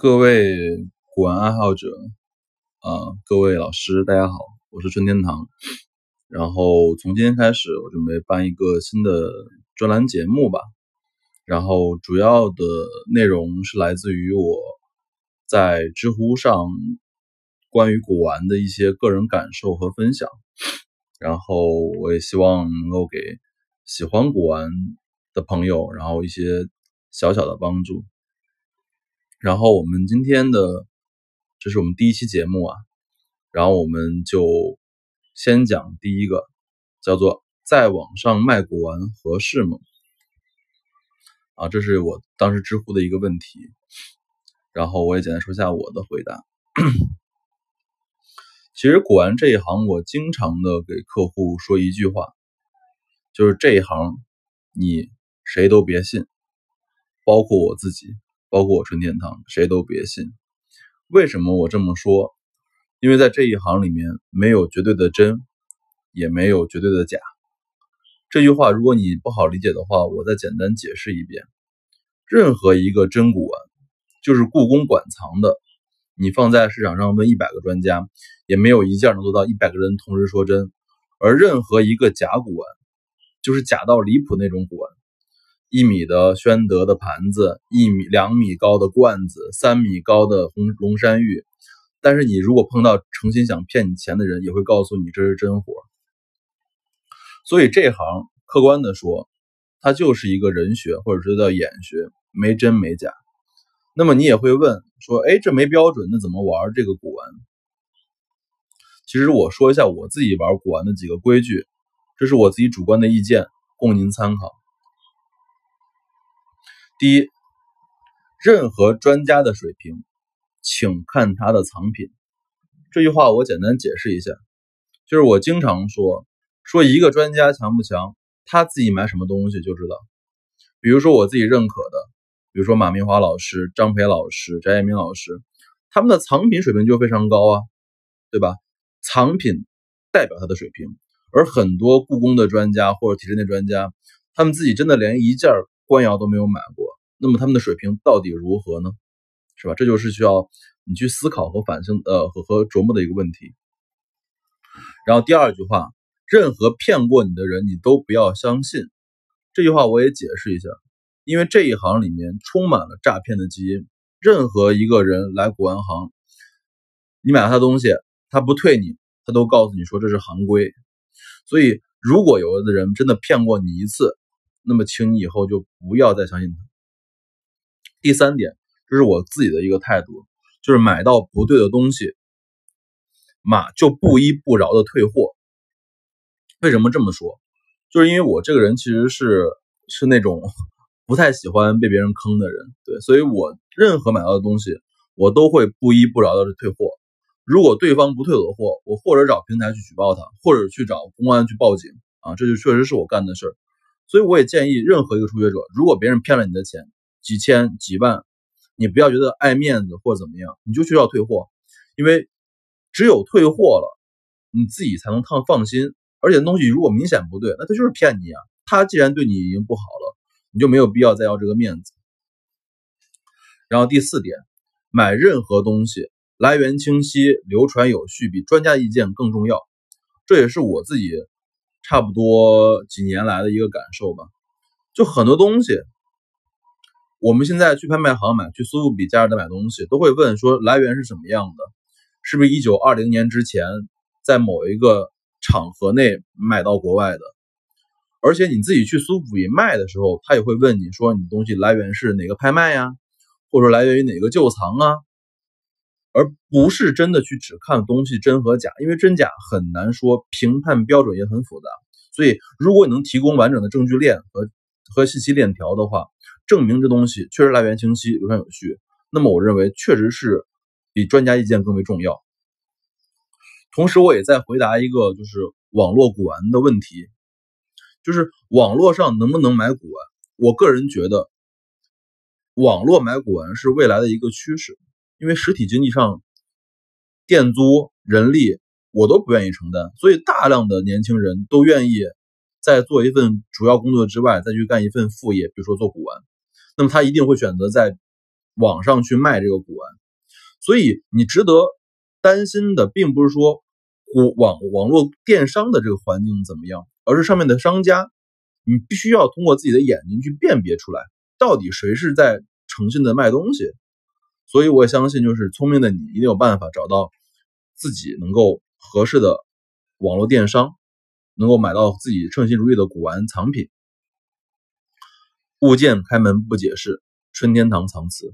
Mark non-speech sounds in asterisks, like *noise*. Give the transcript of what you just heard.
各位古玩爱好者啊，各位老师，大家好，我是春天堂。然后从今天开始，我准备办一个新的专栏节目吧。然后主要的内容是来自于我在知乎上关于古玩的一些个人感受和分享。然后我也希望能够给喜欢古玩的朋友，然后一些小小的帮助。然后我们今天的这是我们第一期节目啊，然后我们就先讲第一个，叫做在网上卖古玩合适吗？啊，这是我当时知乎的一个问题，然后我也简单说一下我的回答。其实古玩这一行，我经常的给客户说一句话，就是这一行你谁都别信，包括我自己。包括我春天堂，谁都别信。为什么我这么说？因为在这一行里面，没有绝对的真，也没有绝对的假。这句话如果你不好理解的话，我再简单解释一遍：任何一个真古玩，就是故宫馆藏的，你放在市场上问一百个专家，也没有一件能做到一百个人同时说真。而任何一个假古玩，就是假到离谱那种古玩。一米的宣德的盘子，一米两米高的罐子，三米高的红龙山玉。但是你如果碰到诚心想骗你钱的人，也会告诉你这是真货。所以这行客观的说，它就是一个人学，或者说叫眼学，没真没假。那么你也会问说，哎，这没标准，那怎么玩这个古玩？其实我说一下我自己玩古玩的几个规矩，这是我自己主观的意见，供您参考。第一，任何专家的水平，请看他的藏品。这句话我简单解释一下，就是我经常说，说一个专家强不强，他自己买什么东西就知道。比如说我自己认可的，比如说马明华老师、张培老师、翟彦明老师，他们的藏品水平就非常高啊，对吧？藏品代表他的水平，而很多故宫的专家或者体制内专家，他们自己真的连一件官窑都没有买过。那么他们的水平到底如何呢？是吧？这就是需要你去思考和反省呃和和琢磨的一个问题。然后第二句话，任何骗过你的人，你都不要相信。这句话我也解释一下，因为这一行里面充满了诈骗的基因。任何一个人来古玩行，你买了他东西，他不退你，他都告诉你说这是行规。所以如果有的人真的骗过你一次，那么请你以后就不要再相信他。第三点，这是我自己的一个态度，就是买到不对的东西，马就不依不饶的退货。为什么这么说？就是因为我这个人其实是是那种 *laughs* 不太喜欢被别人坑的人，对，所以我任何买到的东西，我都会不依不饶的退货。如果对方不退我的货，我或者找平台去举报他，或者去找公安去报警啊，这就确实是我干的事儿。所以我也建议任何一个初学者，如果别人骗了你的钱，几千几万，你不要觉得爱面子或者怎么样，你就需要退货，因为只有退货了，你自己才能放放心。而且东西如果明显不对，那他就是骗你啊！他既然对你已经不好了，你就没有必要再要这个面子。然后第四点，买任何东西来源清晰、流传有序，比专家意见更重要。这也是我自己差不多几年来的一个感受吧。就很多东西。我们现在去拍卖行买，去苏富比、佳士得买东西，都会问说来源是什么样的，是不是一九二零年之前在某一个场合内买到国外的？而且你自己去苏富比卖的时候，他也会问你说你东西来源是哪个拍卖呀，或者来源于哪个旧藏啊，而不是真的去只看东西真和假，因为真假很难说，评判标准也很复杂。所以如果你能提供完整的证据链和和信息链条的话，证明这东西确实来源清晰、流传有序，那么我认为确实是比专家意见更为重要。同时，我也在回答一个就是网络古玩的问题，就是网络上能不能买古玩？我个人觉得，网络买古玩是未来的一个趋势，因为实体经济上店租、人力我都不愿意承担，所以大量的年轻人都愿意在做一份主要工作之外，再去干一份副业，比如说做古玩。那么他一定会选择在网上去卖这个古玩。所以你值得担心的，并不是说古网网络电商的这个环境怎么样，而是上面的商家，你必须要通过自己的眼睛去辨别出来，到底谁是在诚信的卖东西。所以我相信，就是聪明的你一定有办法找到自己能够合适的网络电商，能够买到自己称心如意的古玩藏品。物件开门不解释，春天堂藏词。